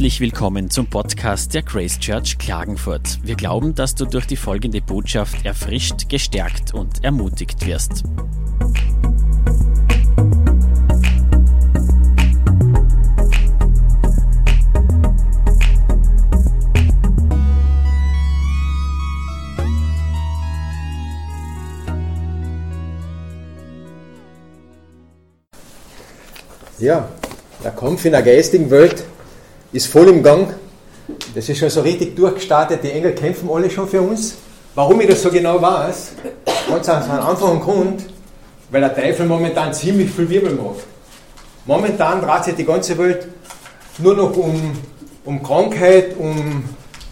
Herzlich willkommen zum Podcast der Grace Church Klagenfurt. Wir glauben, dass du durch die folgende Botschaft erfrischt, gestärkt und ermutigt wirst. Ja, der Kampf in der geistigen Welt ist voll im Gang. Das ist schon so richtig durchgestartet. Die Engel kämpfen alle schon für uns. Warum ich das so genau weiß? Ganz aus einem einfachen Grund, weil der Teufel momentan ziemlich viel Wirbel macht. Momentan dreht sich die ganze Welt nur noch um, um Krankheit, um,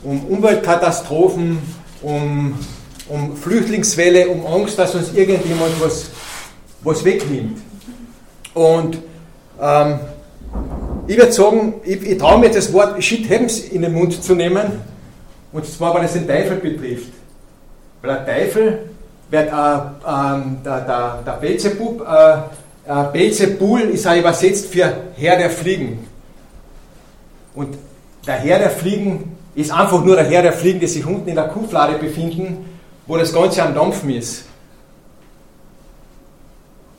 um Umweltkatastrophen, um, um Flüchtlingswelle, um Angst, dass uns irgendjemand was, was wegnimmt. Und ähm, ich würde sagen, ich, ich traue mir das Wort Shit Happens in den Mund zu nehmen, und zwar, weil es den Teufel betrifft. Weil der Teufel wird, äh, äh, der, der, der Belzebub, äh, äh, Belzebul ist auch übersetzt für Herr der Fliegen. Und der Herr der Fliegen ist einfach nur der Herr der Fliegen, die sich unten in der Kuhflade befinden, wo das Ganze am Dampfen ist.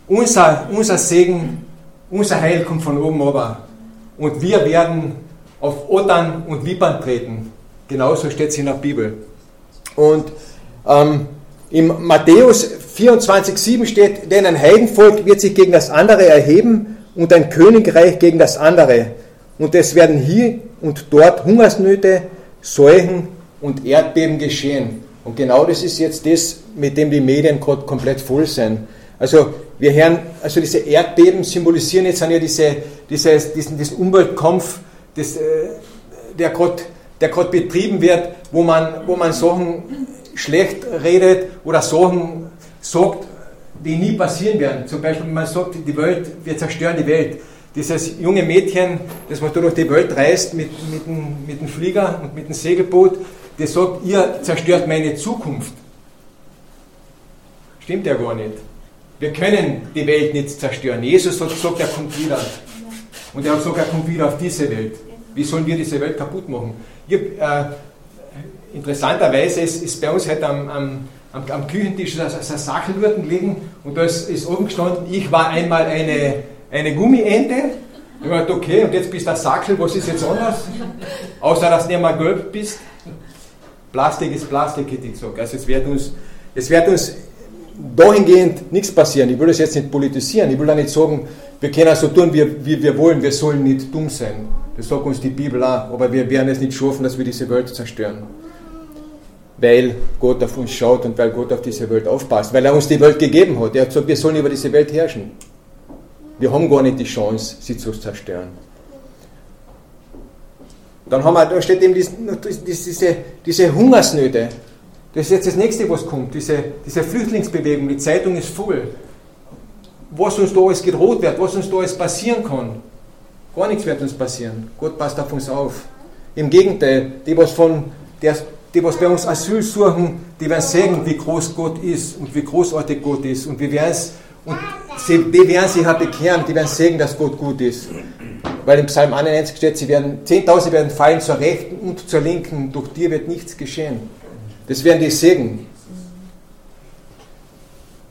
Unser, unser Segen, unser Heil kommt von oben runter und wir werden auf Ottern und Vipern treten. Genauso steht es in der Bibel. Und ähm, im Matthäus 24,7 steht, denn ein Heidenvolk wird sich gegen das andere erheben und ein Königreich gegen das andere. Und es werden hier und dort Hungersnöte, Seuchen und Erdbeben geschehen. Und genau das ist jetzt das, mit dem die Medien komplett voll sind. Also wir hören, also diese Erdbeben symbolisieren jetzt ja diese, dieses, diesen, diesen Umweltkampf, das, äh, der gerade der betrieben wird, wo man, wo man Sachen schlecht redet oder Sachen sagt, die nie passieren werden. Zum Beispiel, man sagt, die Welt, wir zerstören die Welt. Dieses junge Mädchen, das was durch die Welt reist mit, mit, dem, mit dem Flieger und mit dem Segelboot, das sagt, ihr zerstört meine Zukunft. Stimmt ja gar nicht. Wir können die Welt nicht zerstören. Jesus hat gesagt, er kommt wieder. Und er hat gesagt, er kommt wieder auf diese Welt. Wie sollen wir diese Welt kaputt machen? Ich, äh, interessanterweise ist, ist, bei uns heute am, am, am, am Küchentisch ein, ein Sackel liegen und da ist, ist, oben gestanden, ich war einmal eine, eine Gummiente. Ich habe gedacht, okay, und jetzt bist du ein Sackel, was ist jetzt anders? Außer, dass du nicht mal gelb bist. Plastik ist Plastik, hätte ich gesagt. Also es wird uns, es wird uns dahingehend nichts passieren. Ich will das jetzt nicht politisieren. Ich will da nicht sagen, wir können so tun, wie, wie wir wollen. Wir sollen nicht dumm sein. Das sagt uns die Bibel auch. Aber wir werden es nicht schaffen, dass wir diese Welt zerstören. Weil Gott auf uns schaut und weil Gott auf diese Welt aufpasst. Weil er uns die Welt gegeben hat. Er hat gesagt, wir sollen über diese Welt herrschen. Wir haben gar nicht die Chance, sie zu zerstören. Dann haben wir, da steht eben diese, diese Hungersnöte. Das ist jetzt das nächste, was kommt, diese, diese Flüchtlingsbewegung, die Zeitung ist voll. Was uns da alles gedroht wird, was uns da alles passieren kann. Gar nichts wird uns passieren. Gott passt auf uns auf. Im Gegenteil, die, was, von, der, die, was bei uns Asyl suchen, die werden sehen, wie groß Gott ist und wie großartig Gott ist. Und, wir werden es, und sie, die werden sich halt bekehren, die werden sehen, dass Gott gut ist. Weil im Psalm 91 steht, sie werden, 10.000 werden fallen zur Rechten und zur Linken, durch dir wird nichts geschehen. Das wären die Segen.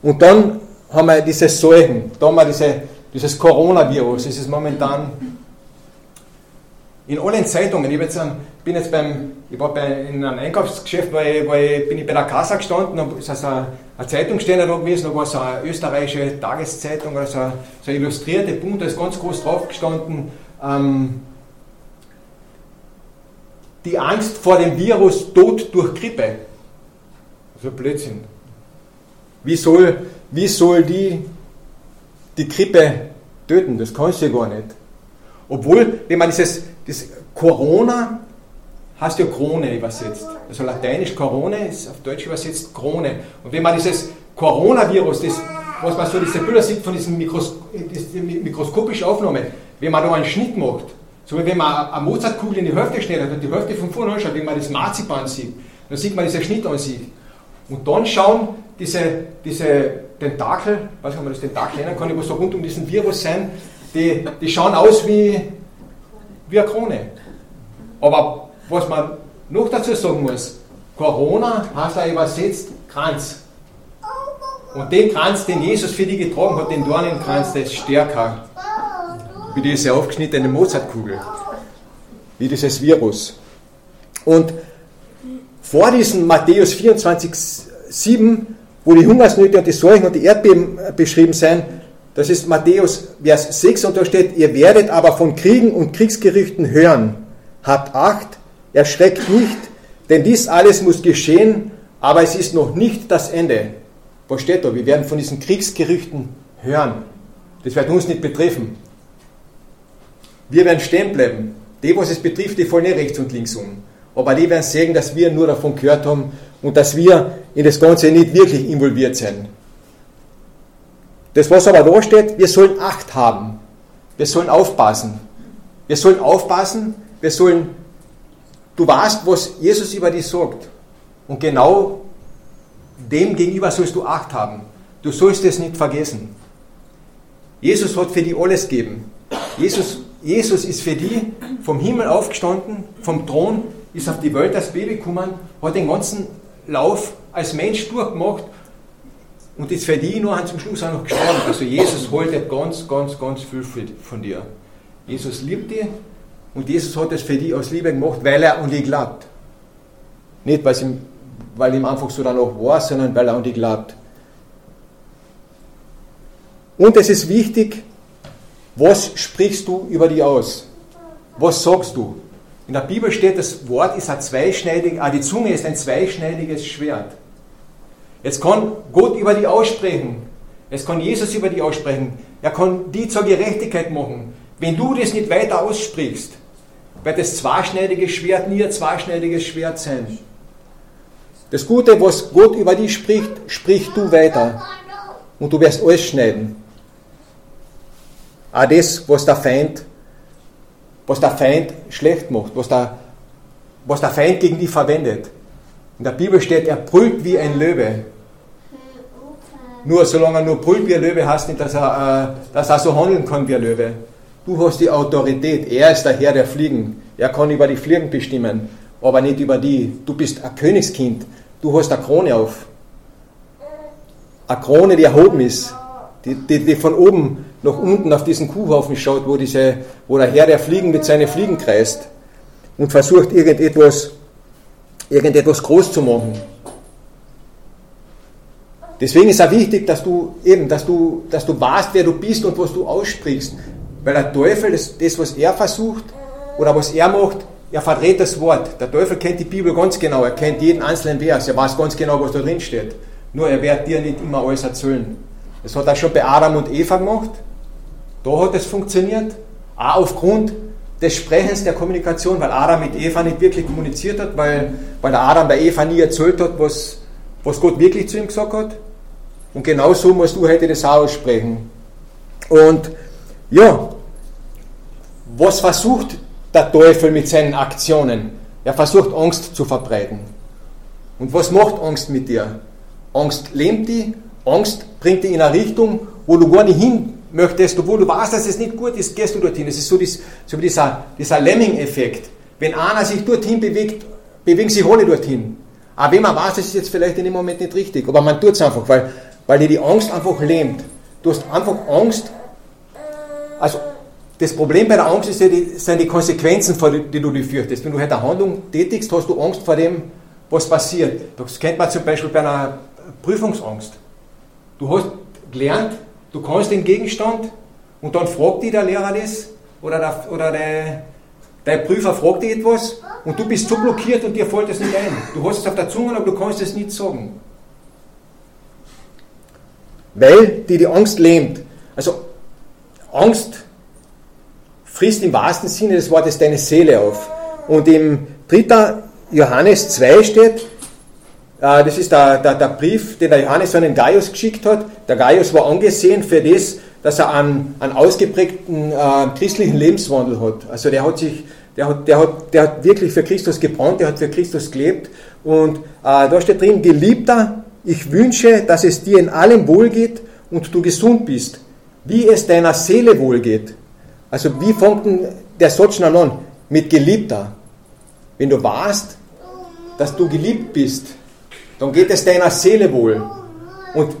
Und dann haben wir diese Seuchen, da haben wir diese, dieses Coronavirus, das ist momentan in allen Zeitungen. Ich jetzt bin jetzt beim, ich war bei, in einem Einkaufsgeschäft, weil, weil bin ich bei der Kassa gestanden, da ist also eine, eine Zeitungsständer da gewesen, da war so eine österreichische Tageszeitung, oder so eine, so eine illustrierte Bunt, da ist ganz groß drauf gestanden, ähm, die Angst vor dem Virus, Tod durch Grippe. So Blödsinn. Wie soll, wie soll die die Grippe töten? Das kannst du ja gar nicht. Obwohl, wenn man dieses das Corona hast ja Krone übersetzt. Also lateinisch Corona ist auf Deutsch übersetzt Krone. Und wenn man dieses Coronavirus, das, was man so diese Bilder sieht von diesen Mikros, mikroskopischen Aufnahmen, wenn man da einen Schnitt macht, so wie wenn man eine Mozartkugel in die Hälfte schneidet und die Hälfte von vorne anschaut, wenn man das Marzipan sieht, dann sieht man diesen Schnitt an sich. Und dann schauen diese, diese Tentakel, weiß nicht, ob man das Tentakel nennen kann, die so rund um diesen Virus sein, die, die schauen aus wie, wie eine Krone. Aber was man noch dazu sagen muss, Corona heißt er übersetzt Kranz. Und den Kranz, den Jesus für dich getragen hat, den Dornenkranz, der ist stärker wie diese aufgeschnittene Mozartkugel, wie dieses Virus. Und vor diesem Matthäus 24, 7, wo die Hungersnöte und die Seuchen und die Erdbeben beschrieben sind, das ist Matthäus Vers 6 und da steht, ihr werdet aber von Kriegen und Kriegsgerüchten hören. Habt Acht, erschreckt nicht, denn dies alles muss geschehen, aber es ist noch nicht das Ende. Was steht da? Wir werden von diesen Kriegsgerüchten hören. Das wird uns nicht betreffen. Wir werden stehen bleiben. Die, was es betrifft, die fallen nicht rechts und links um. Aber die werden sehen, dass wir nur davon gehört haben und dass wir in das Ganze nicht wirklich involviert sind. Das, was aber da steht, wir sollen Acht haben. Wir sollen aufpassen. Wir sollen aufpassen, wir sollen, du weißt, was Jesus über dich sagt. Und genau dem gegenüber sollst du Acht haben. Du sollst es nicht vergessen. Jesus hat für dich alles gegeben. Jesus, Jesus ist für dich vom Himmel aufgestanden, vom Thron, ist auf die Welt als Baby gekommen, hat den ganzen Lauf als Mensch durchgemacht und ist für die nur zum Schluss auch noch gestorben. Also Jesus holt ganz, ganz, ganz viel von dir. Jesus liebt dich und Jesus hat es für dich aus Liebe gemacht, weil er an dich glaubt. Nicht, weil, ihm, weil ihm einfach so dann auch war, sondern weil er an dich glaubt. Und es ist wichtig, was sprichst du über dich aus? Was sagst du? In der Bibel steht, das Wort ist ein zweischneidiges, ah, die Zunge ist ein zweischneidiges Schwert. Jetzt kann Gott über die aussprechen. Jetzt kann Jesus über die aussprechen. Er kann die zur Gerechtigkeit machen. Wenn du das nicht weiter aussprichst, wird das zweischneidige Schwert nie ein zweischneidiges Schwert sein. Das Gute, was Gott über dich spricht, sprichst du weiter. Und du wirst alles schneiden. Auch das, was der Feind, was der Feind schlecht macht, was der, was der Feind gegen dich verwendet. In der Bibel steht, er brüllt wie ein Löwe. Nur solange er nur brüllt wie ein Löwe, heißt nicht, dass er, äh, dass er so handeln kann wie ein Löwe. Du hast die Autorität. Er ist der Herr der Fliegen. Er kann über die Fliegen bestimmen, aber nicht über die. Du bist ein Königskind. Du hast eine Krone auf. Eine Krone, die erhoben ist, die, die, die von oben nach unten auf diesen Kuhhaufen schaut, wo, diese, wo der Herr der Fliegen mit seinen Fliegen kreist und versucht, irgendetwas, irgendetwas groß zu machen. Deswegen ist es wichtig, dass du eben, dass du, dass du weißt, wer du bist und was du aussprichst. Weil der Teufel, das, das, was er versucht oder was er macht, er verdreht das Wort. Der Teufel kennt die Bibel ganz genau, er kennt jeden einzelnen Vers, er weiß ganz genau, was da drin steht. Nur er wird dir nicht immer alles erzählen. Das hat er schon bei Adam und Eva gemacht. Da hat es funktioniert. Auch aufgrund des Sprechens der Kommunikation, weil Adam mit Eva nicht wirklich kommuniziert hat, weil, weil der Adam bei Eva nie erzählt hat, was, was Gott wirklich zu ihm gesagt hat. Und genau so musst du heute das auch aussprechen. Und ja, was versucht der Teufel mit seinen Aktionen? Er versucht Angst zu verbreiten. Und was macht Angst mit dir? Angst lähmt die, Angst bringt dich in eine Richtung, wo du gar nicht hin möchtest, obwohl du weißt, dass es nicht gut ist, gehst du dorthin. Es ist so, dies, so wie dieser, dieser Lemming-Effekt. Wenn einer sich dorthin bewegt, bewegen sich alle dorthin. Aber wenn man weiß, das ist jetzt vielleicht in dem Moment nicht richtig, aber man tut es einfach, weil, weil dir die Angst einfach lähmt. Du hast einfach Angst. Also, das Problem bei der Angst ist ja die, sind die Konsequenzen, vor die, die du dir fürchtest. Wenn du halt eine Handlung tätigst, hast du Angst vor dem, was passiert. Das kennt man zum Beispiel bei einer Prüfungsangst. Du hast gelernt, du kannst den Gegenstand und dann fragt dich der Lehrer das oder der, oder der, der Prüfer fragt dich etwas und du bist so blockiert und dir fällt es nicht ein. Du hast es auf der Zunge, aber du kannst es nicht sagen. Weil dir die Angst lähmt. Also Angst frisst im wahrsten Sinne des Wortes deine Seele auf. Und im 3. Johannes 2 steht, das ist der, der, der, Brief, den der Johannes an den Gaius geschickt hat. Der Gaius war angesehen für das, dass er einen, einen ausgeprägten äh, christlichen Lebenswandel hat. Also der hat sich, der hat, der, hat, der hat wirklich für Christus gebrannt, der hat für Christus gelebt. Und äh, da steht drin, Geliebter, ich wünsche, dass es dir in allem wohlgeht und du gesund bist, wie es deiner Seele wohlgeht. Also wie fängt denn der Satz an? Mit Geliebter. wenn du weißt, dass du geliebt bist, dann geht es deiner Seele wohl. Und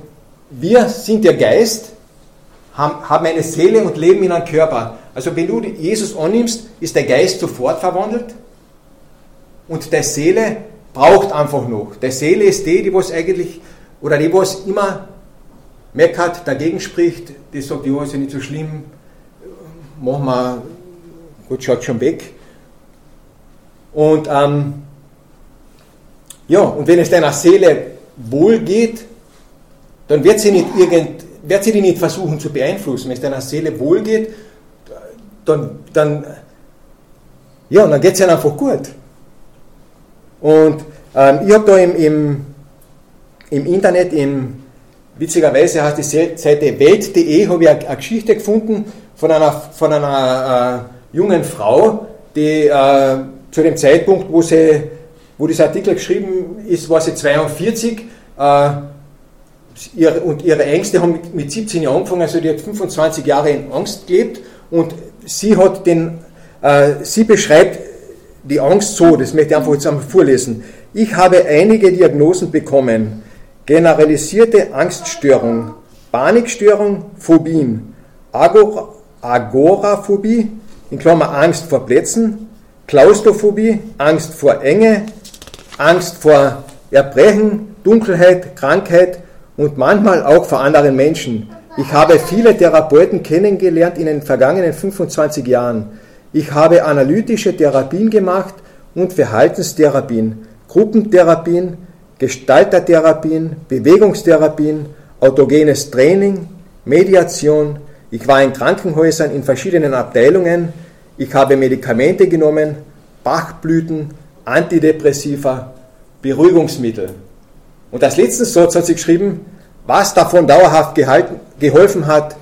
wir sind der Geist, haben eine Seele und leben in einem Körper. Also wenn du Jesus annimmst, ist der Geist sofort verwandelt und der Seele braucht einfach noch. Der Seele ist die, die was eigentlich, oder die was immer meckert, dagegen spricht, die sagt, ja, ist ja nicht so schlimm, machen wir, gut, schaut schon weg. Und ähm, ja, und wenn es deiner Seele wohl geht, dann wird sie, nicht irgend, wird sie die nicht versuchen zu beeinflussen. Wenn es deiner Seele wohl geht, dann, dann, ja, dann geht es ihnen einfach gut. Und ähm, ich habe da im, im, im Internet, im, witzigerweise heißt die Seite welt.de, habe ich eine, eine, Geschichte gefunden von einer, von einer äh, jungen Frau, die äh, zu dem Zeitpunkt, wo, sie, wo dieser Artikel geschrieben ist, war sie 42 äh, und ihre Ängste haben mit, mit 17 Jahren angefangen, also die hat 25 Jahre in Angst gelebt und sie hat den, äh, sie beschreibt die Angst so, das möchte ich einfach jetzt einmal vorlesen. Ich habe einige Diagnosen bekommen. Generalisierte Angststörung, Panikstörung, Phobien, Agor Agoraphobie, in Klammer Angst vor Plätzen, Klaustrophobie, Angst vor Enge, Angst vor Erbrechen, Dunkelheit, Krankheit und manchmal auch vor anderen Menschen. Ich habe viele Therapeuten kennengelernt in den vergangenen 25 Jahren. Ich habe analytische Therapien gemacht und Verhaltenstherapien, Gruppentherapien, Gestaltertherapien, Bewegungstherapien, autogenes Training, Mediation. Ich war in Krankenhäusern in verschiedenen Abteilungen. Ich habe Medikamente genommen, Bachblüten, Antidepressiva, Beruhigungsmittel. Und als letzten Satz hat sie geschrieben, was davon dauerhaft gehalten, geholfen hat,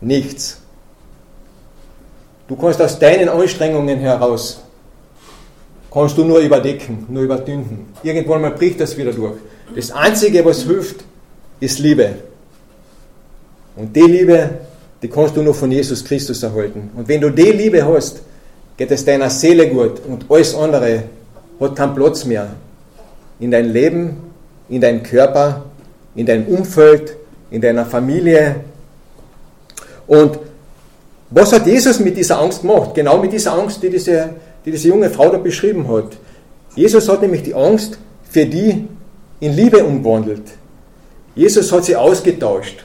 nichts. Du kannst aus deinen Anstrengungen heraus, kannst du nur überdecken, nur überdünnen. Irgendwann mal bricht das wieder durch. Das Einzige, was hilft, ist Liebe. Und die Liebe, die kannst du nur von Jesus Christus erhalten. Und wenn du die Liebe hast, geht es deiner Seele gut und alles andere hat keinen Platz mehr in dein Leben, in deinem Körper, in deinem Umfeld, in deiner Familie. Und was hat Jesus mit dieser Angst gemacht? Genau mit dieser Angst, die diese, die diese junge Frau da beschrieben hat. Jesus hat nämlich die Angst für die in Liebe umgewandelt. Jesus hat sie ausgetauscht.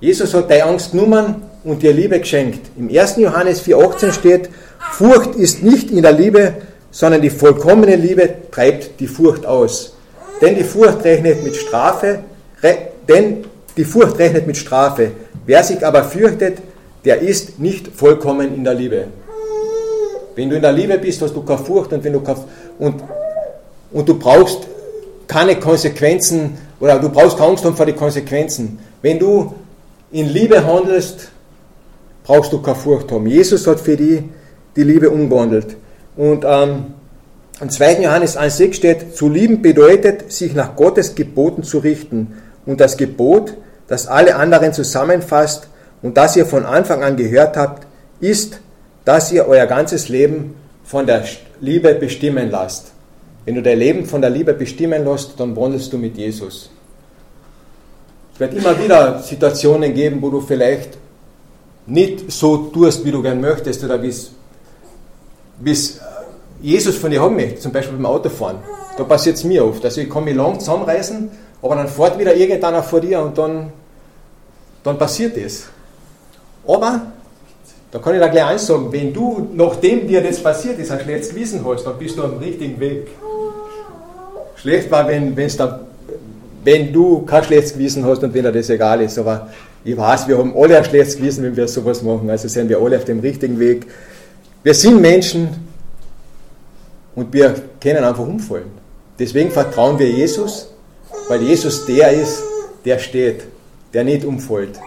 Jesus hat deine Angst genommen und dir Liebe geschenkt. Im 1. Johannes 4,18 steht, Furcht ist nicht in der Liebe, sondern die vollkommene Liebe treibt die Furcht aus. Denn die Furcht rechnet mit Strafe, denn die Furcht rechnet mit Strafe. Wer sich aber fürchtet, der ist nicht vollkommen in der Liebe. Wenn du in der Liebe bist, hast du keine Furcht und, wenn du und, und du brauchst keine Konsequenzen oder du brauchst keine Angst vor den Konsequenzen. Wenn du in Liebe handelst, brauchst du keine Furcht haben. Jesus hat für die die Liebe umgewandelt. Und ähm, im 2. Johannes 1,6 steht, zu lieben bedeutet, sich nach Gottes Geboten zu richten. Und das Gebot, das alle anderen zusammenfasst, und das ihr von Anfang an gehört habt, ist, dass ihr euer ganzes Leben von der Liebe bestimmen lasst. Wenn du dein Leben von der Liebe bestimmen lässt, dann wandelst du mit Jesus. Es wird immer wieder Situationen geben, wo du vielleicht nicht so tust, wie du gern möchtest oder wie es Jesus von dir haben möchte, zum Beispiel beim Autofahren. Da passiert es mir oft. Also ich kann mich lang zusammenreißen, aber dann fährt wieder irgendeiner vor dir und dann, dann passiert das. Aber, da kann ich da gleich eins sagen, wenn du, nachdem dir das passiert ist, ein schlechtes Gewissen hast, dann bist du am richtigen Weg. Schlecht war, wenn, wenn's dann, wenn du kein schlechtes Gewissen hast und wenn dir das egal ist. Aber ich weiß, wir haben alle ein schlechtes Gewissen, wenn wir sowas machen. Also sind wir alle auf dem richtigen Weg. Wir sind Menschen und wir können einfach umfallen. Deswegen vertrauen wir Jesus, weil Jesus der ist, der steht, der nicht umfällt.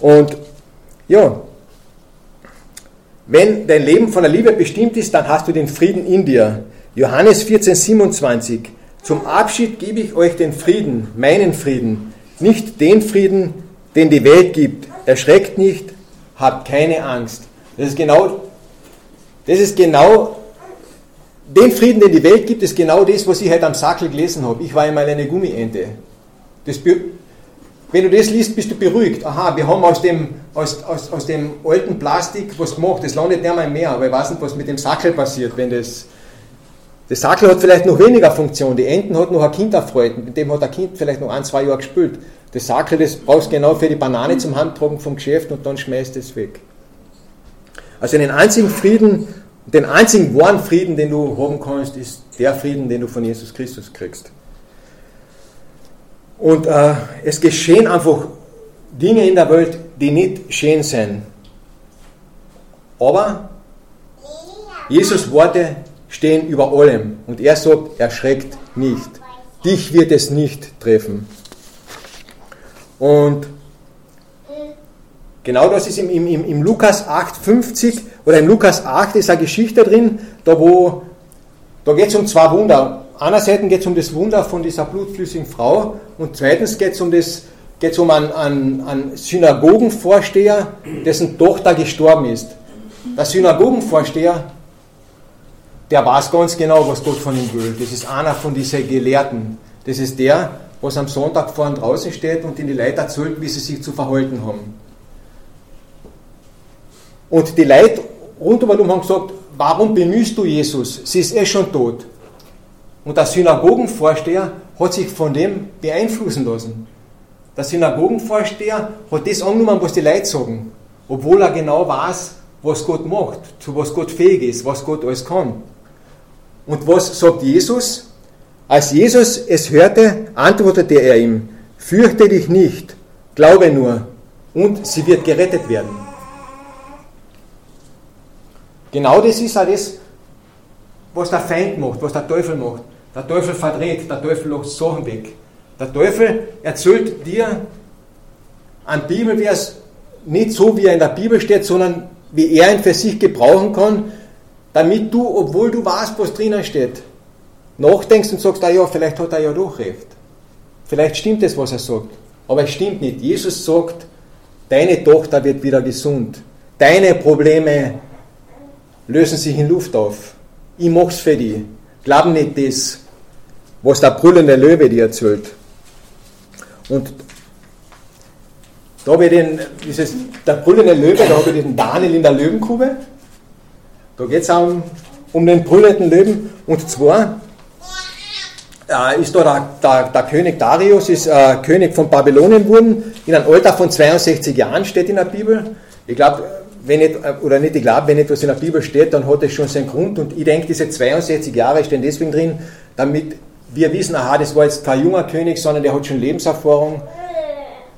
Und ja, wenn dein Leben von der Liebe bestimmt ist, dann hast du den Frieden in dir. Johannes 14, 27. Zum Abschied gebe ich euch den Frieden, meinen Frieden, nicht den Frieden, den die Welt gibt. Erschreckt nicht, habt keine Angst. Das ist genau Das ist genau den Frieden, den die Welt gibt, ist genau das, was ich heute am Sackel gelesen habe. Ich war einmal eine Gummiente. Das, wenn du das liest, bist du beruhigt. Aha, wir haben aus dem, aus, aus, aus dem alten Plastik was gemacht. Das landet nicht mehr mehr, aber ich weiß nicht, was mit dem Sackel passiert, wenn das. Das Sackel hat vielleicht noch weniger Funktion. Die Enten hat noch ein Kind erfreut. Mit dem hat ein Kind vielleicht noch ein, zwei Jahre gespielt. Das Sackel, das brauchst du genau für die Banane zum Handtragen vom Geschäft und dann schmeißt es weg. Also den einzigen Frieden, den einzigen wahren Frieden, den du haben kannst, ist der Frieden, den du von Jesus Christus kriegst. Und äh, es geschehen einfach Dinge in der Welt, die nicht schön sind. Aber Jesus Worte stehen über allem und er sagt, erschreckt nicht. Dich wird es nicht treffen. Und genau das ist im, im, im Lukas 8,50 oder im Lukas 8 ist eine Geschichte drin, da, da geht es um zwei Wunder. Einerseits geht es um das Wunder von dieser blutflüssigen Frau und zweitens geht es um, geht's um einen, einen, einen Synagogenvorsteher, dessen Tochter gestorben ist. Der Synagogenvorsteher, der weiß ganz genau, was Gott von ihm will. Das ist einer von diesen Gelehrten. Das ist der, was am Sonntag vorn draußen steht und in die Leute erzählt, wie sie sich zu verhalten haben. Und die Leute rundum haben gesagt, warum bemühst du Jesus? Sie ist eh schon tot. Und der Synagogenvorsteher hat sich von dem beeinflussen lassen. Der Synagogenvorsteher hat das angenommen, was die Leute sagen, obwohl er genau weiß, was Gott macht, zu was Gott fähig ist, was Gott alles kann. Und was sagt Jesus? Als Jesus es hörte, antwortete er ihm, fürchte dich nicht, glaube nur, und sie wird gerettet werden. Genau das ist auch das, was der Feind macht, was der Teufel macht. Der Teufel verdreht, der Teufel lässt Sachen weg. Der Teufel erzählt dir ein Bibelvers nicht so, wie er in der Bibel steht, sondern wie er ihn für sich gebrauchen kann, damit du, obwohl du weißt, was drinnen steht, nachdenkst und sagst, ah ja, vielleicht hat er ja doch recht. Vielleicht stimmt es, was er sagt. Aber es stimmt nicht. Jesus sagt, deine Tochter wird wieder gesund. Deine Probleme lösen sich in Luft auf. Ich mach's für dich. Glaub nicht das, was der brüllende Löwe dir erzählt. Und da habe ich den, dieses, der brüllende Löwe, da habe ich den Daniel in der Löwenkube. Da geht es um, um den brüllenden Löwen. Und zwar äh, ist da der, der, der, König Darius, ist äh, König von Babylonien geworden, in einem Alter von 62 Jahren, steht in der Bibel. Ich glaube, wenn nicht, oder nicht, ich glaube, wenn etwas in der Bibel steht, dann hat es schon seinen Grund. Und ich denke, diese 62 Jahre stehen deswegen drin, damit wir wissen, aha, das war jetzt kein junger König, sondern der hat schon Lebenserfahrung.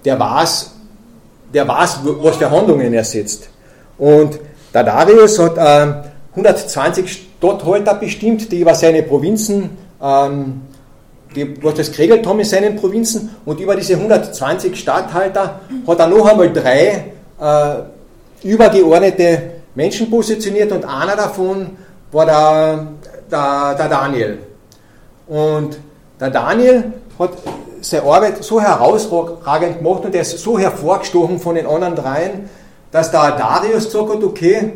Der weiß, der weiß, was für Handlungen er setzt. Und der Darius hat äh, 120 Statthalter bestimmt, die über seine Provinzen, ähm, die, was das geregelt haben in seinen Provinzen. Und über diese 120 Statthalter hat er noch einmal drei äh, übergeordnete Menschen positioniert und einer davon war der, der, der Daniel. Und der Daniel hat seine Arbeit so herausragend gemacht und er ist so hervorgestochen von den anderen dreien, dass der Darius gesagt hat, okay,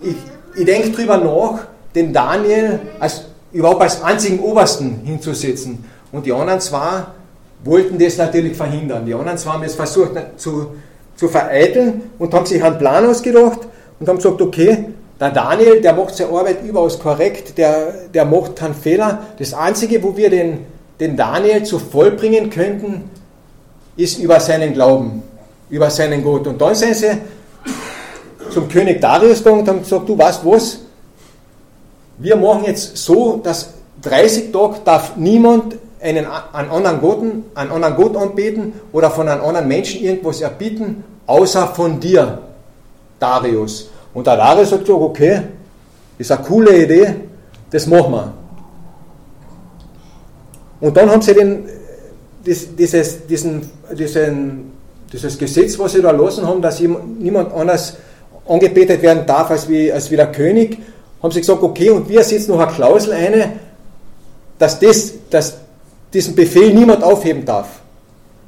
ich, ich denke drüber nach, den Daniel als, überhaupt als einzigen Obersten hinzusetzen. Und die anderen zwei wollten das natürlich verhindern. Die anderen zwei haben es versucht zu, zu vereiteln und haben sich einen Plan ausgedacht und haben gesagt, okay, der Daniel, der macht seine Arbeit überaus korrekt, der, der macht keinen Fehler. Das Einzige, wo wir den, den Daniel zu vollbringen könnten, ist über seinen Glauben, über seinen Gott. Und dann sind sie zum König Darius da und haben gesagt, du weißt was, wir machen jetzt so, dass 30 Tage darf niemand einen, einen, anderen Gott, einen anderen Gott anbeten oder von einem anderen Menschen irgendwas erbitten, außer von dir, Darius. Und der Darius sagt so, okay, ist eine coole Idee, das machen wir. Und dann haben sie den, dieses, diesen, diesen, dieses Gesetz, was sie da lassen haben, dass niemand anders angebetet werden darf als wie, als wie der König, haben sie gesagt, okay, und wir setzen noch eine Klausel ein, dass, das, dass diesen Befehl niemand aufheben darf.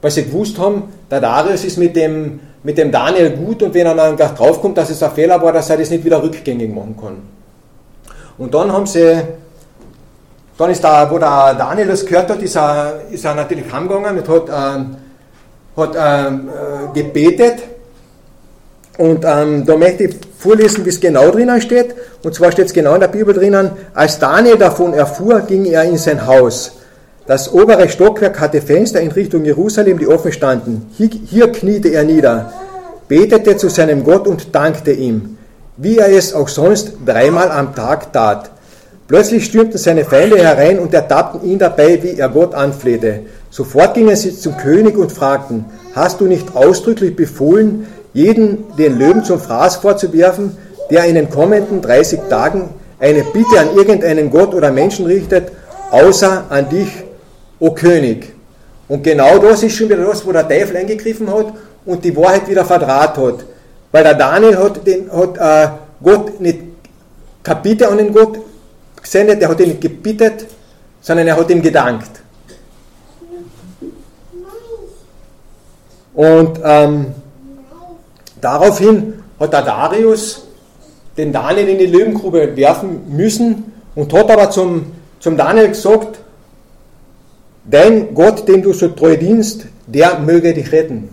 Weil sie gewusst haben, der Darius ist mit dem, mit dem Daniel gut und wenn er dann draufkommt, dass es ein Fehler war, dass er das nicht wieder rückgängig machen kann. Und dann haben sie, dann ist da, wo der Daniel das gehört hat, ist er, ist er natürlich heimgegangen und hat, äh, hat ähm, äh, gebetet. Und ähm, da möchte ich vorlesen, wie es genau drinnen steht. Und zwar steht es genau in der Bibel drinnen, als Daniel davon erfuhr, ging er in sein Haus. Das obere Stockwerk hatte Fenster in Richtung Jerusalem, die offen standen. Hier, hier kniete er nieder, betete zu seinem Gott und dankte ihm, wie er es auch sonst dreimal am Tag tat. Plötzlich stürmten seine Feinde herein und ertappten ihn dabei, wie er Gott anflehte. Sofort gingen sie zum König und fragten, hast du nicht ausdrücklich befohlen, jeden den Löwen zum Fraß vorzuwerfen, der in den kommenden 30 Tagen eine Bitte an irgendeinen Gott oder Menschen richtet, außer an dich, o König. Und genau das ist schon wieder das, wo der Teufel eingegriffen hat und die Wahrheit wieder verdraht hat. Weil der Daniel hat, den, hat äh, Gott nicht Bitte an den Gott gesendet, er hat ihn nicht gebittet, sondern er hat ihm gedankt. Und ähm, daraufhin hat der Darius den Daniel in die Löwengrube werfen müssen und hat aber zum, zum Daniel gesagt, Dein Gott, dem du so treu dienst, der möge dich retten.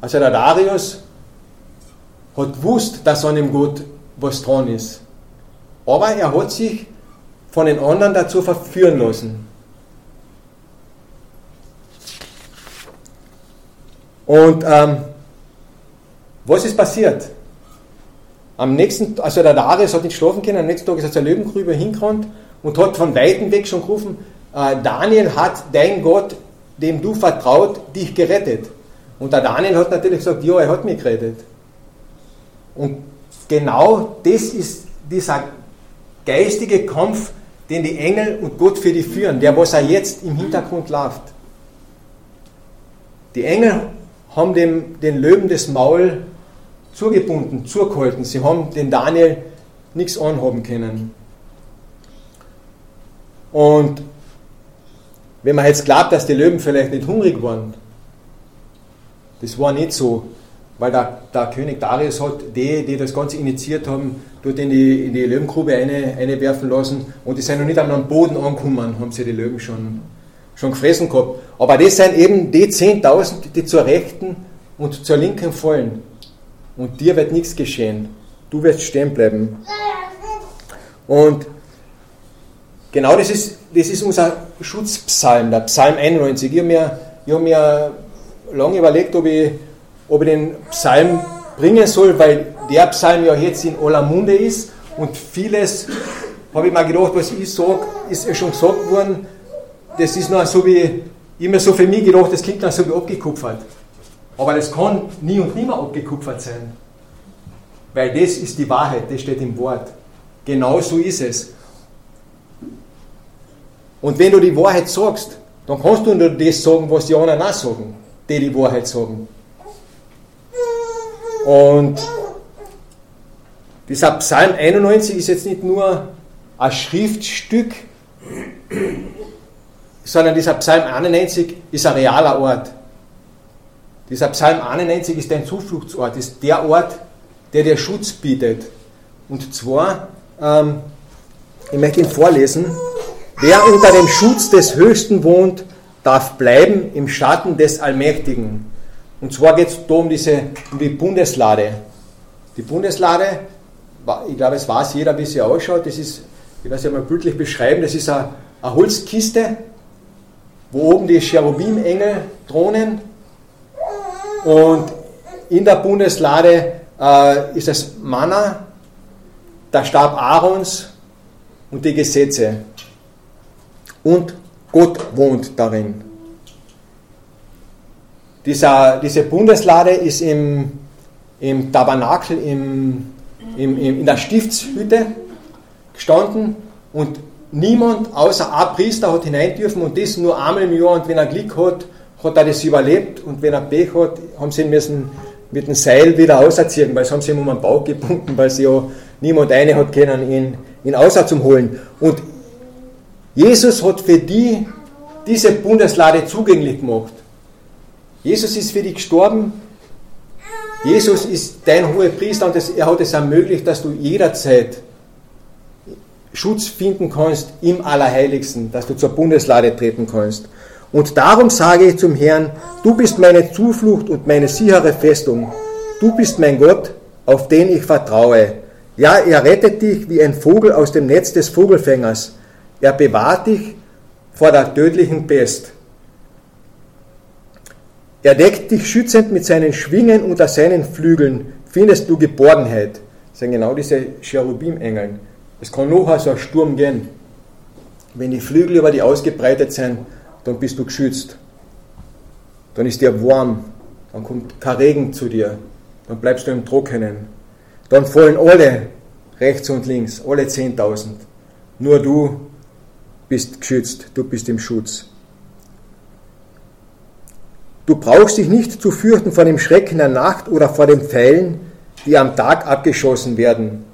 Also der Darius hat gewusst, dass an dem Gott was dran ist. Aber er hat sich von den anderen dazu verführen lassen. Und ähm, was ist passiert? Am nächsten, also der Darius hat nicht schlafen können, am nächsten Tag ist er zur Löwengrübe hingerannt und hat von weitem weg schon gerufen, Daniel hat dein Gott, dem du vertraut, dich gerettet. Und der Daniel hat natürlich gesagt, ja, er hat mich gerettet. Und genau das ist dieser geistige Kampf, den die Engel und Gott für dich führen, der was er jetzt im Hintergrund läuft. Die Engel haben dem, den Löwen das Maul zugebunden, zugehalten. Sie haben den Daniel nichts anhaben können. Und wenn man jetzt glaubt, dass die Löwen vielleicht nicht hungrig waren, das war nicht so, weil der, der König Darius hat die, die das Ganze initiiert haben, dort in die, in die Löwengrube eine, eine werfen lassen und die sind noch nicht am Boden angekommen, haben sie die Löwen schon, schon gefressen gehabt. Aber das sind eben die 10.000, die zur Rechten und zur Linken fallen. Und dir wird nichts geschehen. Du wirst stehen bleiben. Und genau das ist, das ist unser Schutzpsalm, der Psalm 91. Ich habe mir, hab mir lange überlegt, ob ich, ob ich den Psalm bringen soll, weil der Psalm ja jetzt in aller Munde ist und vieles, habe ich mir gedacht, was ich sage, ist ja schon gesagt worden, das ist noch so wie, immer so für mich gedacht, das klingt dann so wie abgekupfert. Aber das kann nie und nimmer abgekupfert sein. Weil das ist die Wahrheit, das steht im Wort. Genau so ist es. Und wenn du die Wahrheit sagst, dann kannst du nur das sagen, was die anderen auch sagen, die die Wahrheit sagen. Und dieser Psalm 91 ist jetzt nicht nur ein Schriftstück, sondern dieser Psalm 91 ist ein realer Ort. Dieser Psalm 91 ist dein Zufluchtsort, ist der Ort, der dir Schutz bietet. Und zwar, ähm, ich möchte ihn vorlesen, Wer unter dem Schutz des Höchsten wohnt, darf bleiben im Schatten des Allmächtigen. Und zwar geht es da um, diese, um die Bundeslade. Die Bundeslade, ich glaube, es weiß jeder, wie sie ausschaut. Das ist, ich weiß ja mal bildlich beschreiben, das ist eine, eine Holzkiste, wo oben die Cherubim-Engel thronen. Und in der Bundeslade äh, ist das Manna, der Stab Aarons und die Gesetze und Gott wohnt darin. Dieser, diese Bundeslade ist im, im Tabernakel, im, im, im, in der Stiftshütte gestanden und niemand außer ein Priester hat hinein dürfen und das nur einmal im Jahr und wenn er Glück hat, hat er das überlebt und wenn er Pech hat, haben sie ihn müssen mit dem Seil wieder auserziehen, weil sie haben sie ihm um den Bauch gebunden, weil sie ja niemand eine hat können, ihn, ihn außer zum holen. Und Jesus hat für die diese Bundeslade zugänglich gemacht. Jesus ist für dich gestorben. Jesus ist dein hoher Priester und er hat es ermöglicht, dass du jederzeit Schutz finden kannst im Allerheiligsten, dass du zur Bundeslade treten kannst. Und darum sage ich zum Herrn, du bist meine Zuflucht und meine sichere Festung. Du bist mein Gott, auf den ich vertraue. Ja, er rettet dich wie ein Vogel aus dem Netz des Vogelfängers. Er bewahrt dich vor der tödlichen Pest. Er deckt dich schützend mit seinen Schwingen unter seinen Flügeln, findest du Geborgenheit. Das sind genau diese Cherubim-Engeln. Es kann noch so ein Sturm gehen. Wenn die Flügel über die ausgebreitet sind, dann bist du geschützt. Dann ist dir warm, dann kommt kein Regen zu dir, dann bleibst du im Trockenen. Dann fallen alle rechts und links, alle 10.000. Nur du bist geschützt, du bist im Schutz. Du brauchst dich nicht zu fürchten vor dem Schrecken der Nacht oder vor den Pfeilen, die am Tag abgeschossen werden,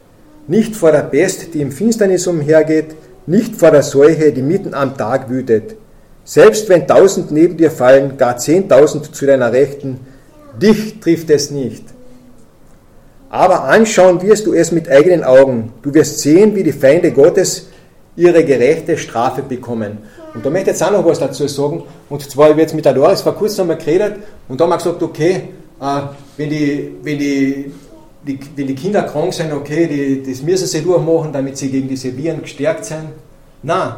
nicht vor der Pest, die im Finsternis umhergeht, nicht vor der Seuche, die mitten am Tag wütet. Selbst wenn tausend neben dir fallen, gar zehntausend zu deiner Rechten, dich trifft es nicht. Aber anschauen wirst du es mit eigenen Augen. Du wirst sehen, wie die Feinde Gottes ihre gerechte Strafe bekommen. Und da möchte ich jetzt auch noch was dazu sagen. Und zwar, ich habe jetzt mit der Doris vor kurzem einmal geredet und da haben wir gesagt, okay, äh, wenn, die, wenn, die, die, wenn die Kinder krank sind, okay, die, das müssen sie durchmachen, damit sie gegen diese Viren gestärkt sind. Nein,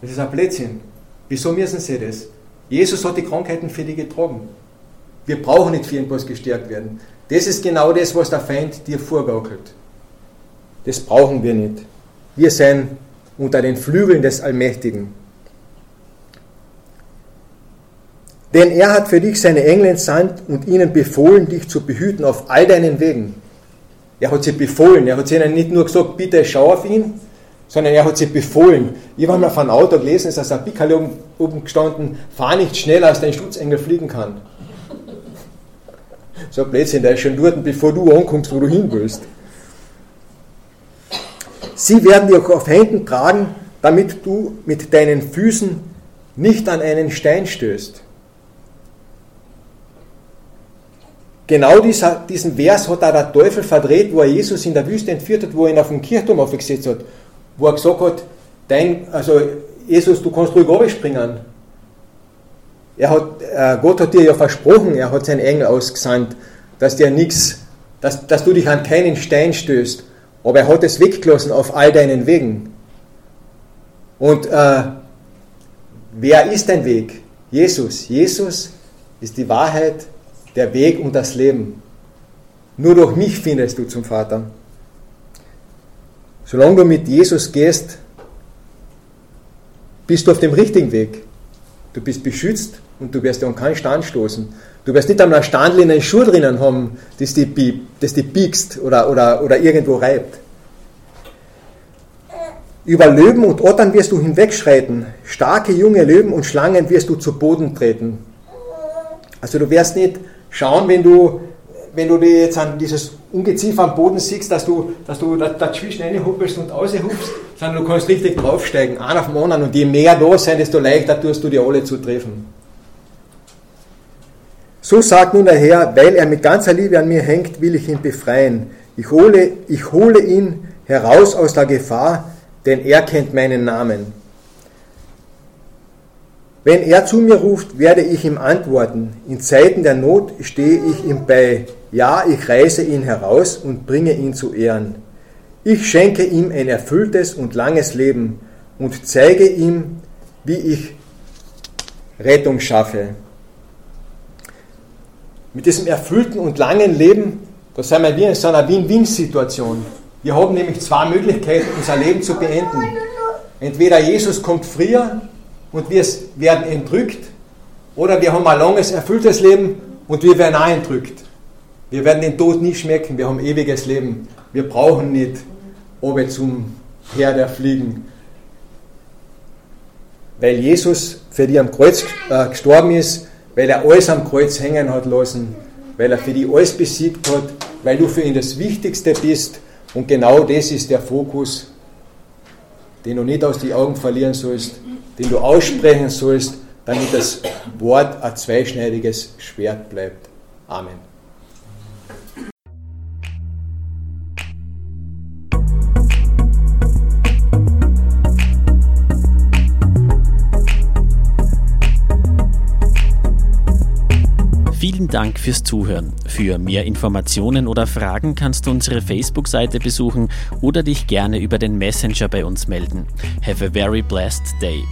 das ist ein Blödsinn. Wieso müssen sie das? Jesus hat die Krankheiten für die getragen. Wir brauchen nicht für irgendwas gestärkt werden. Das ist genau das, was der Feind dir vorgaukelt. Das brauchen wir nicht. Wir sind unter den Flügeln des Allmächtigen. Denn er hat für dich seine Engel entsandt und ihnen befohlen, dich zu behüten auf all deinen Wegen. Er hat sie befohlen. Er hat ihnen nicht nur gesagt, bitte schau auf ihn, sondern er hat sie befohlen. Ich habe mal von einem Auto gelesen, ist ein Pickerl oben, oben gestanden, fahr nicht schneller, als dein Schutzengel fliegen kann. So ein Blödsinn, der ist schon dort, bevor du ankommst, wo du hin willst. Sie werden dich auf Händen tragen, damit du mit deinen Füßen nicht an einen Stein stößt. Genau dieser, diesen Vers hat auch der Teufel verdreht, wo er Jesus in der Wüste entführt hat, wo er ihn auf dem Kirchturm aufgesetzt hat, wo er gesagt hat, dein, also Jesus, du kannst ruhig runterspringen. Er hat, äh, Gott hat dir ja versprochen, er hat seinen Engel ausgesandt, dass dir nichts, dass, dass du dich an keinen Stein stößt. Aber er hat es weggelassen auf all deinen Wegen. Und äh, wer ist dein Weg? Jesus. Jesus ist die Wahrheit, der Weg und das Leben. Nur durch mich findest du zum Vater. Solange du mit Jesus gehst, bist du auf dem richtigen Weg. Du bist beschützt und du wirst dir an keinen Stand stoßen. Du wirst nicht einmal ein Standel in den Schuh drinnen haben, das die, das die biegst oder, oder, oder irgendwo reibt. Über Löwen und Ottern wirst du hinwegschreiten, starke junge Löwen und Schlangen wirst du zu Boden treten. Also du wirst nicht schauen, wenn du, wenn du dir jetzt an dieses Ungeziefer am Boden siehst, dass du, dass du dazwischen reinhuppelst und aushupfst, sondern du kannst richtig draufsteigen, einer auf den anderen. Und je mehr da sein, desto leichter tust du dir alle zu treffen. So sagt nun der Herr, weil er mit ganzer Liebe an mir hängt, will ich ihn befreien. Ich hole, ich hole ihn heraus aus der Gefahr, denn er kennt meinen Namen. Wenn er zu mir ruft, werde ich ihm antworten. In Zeiten der Not stehe ich ihm bei. Ja, ich reiße ihn heraus und bringe ihn zu Ehren. Ich schenke ihm ein erfülltes und langes Leben und zeige ihm, wie ich Rettung schaffe. Mit diesem erfüllten und langen Leben, da sind wir in so einer Win-Win-Situation. Wir haben nämlich zwei Möglichkeiten, unser Leben zu beenden. Entweder Jesus kommt früher und wir werden entrückt, oder wir haben ein langes, erfülltes Leben und wir werden auch entrückt. Wir werden den Tod nie schmecken, wir haben ewiges Leben. Wir brauchen nicht oben zum Herr der Fliegen. Weil Jesus für die am Kreuz äh, gestorben ist, weil er alles am Kreuz hängen hat lassen, weil er für die alles besiegt hat, weil du für ihn das Wichtigste bist. Und genau das ist der Fokus, den du nicht aus den Augen verlieren sollst den du aussprechen sollst, damit das Wort ein zweischneidiges Schwert bleibt. Amen. Vielen Dank fürs Zuhören. Für mehr Informationen oder Fragen kannst du unsere Facebook-Seite besuchen oder dich gerne über den Messenger bei uns melden. Have a very blessed day.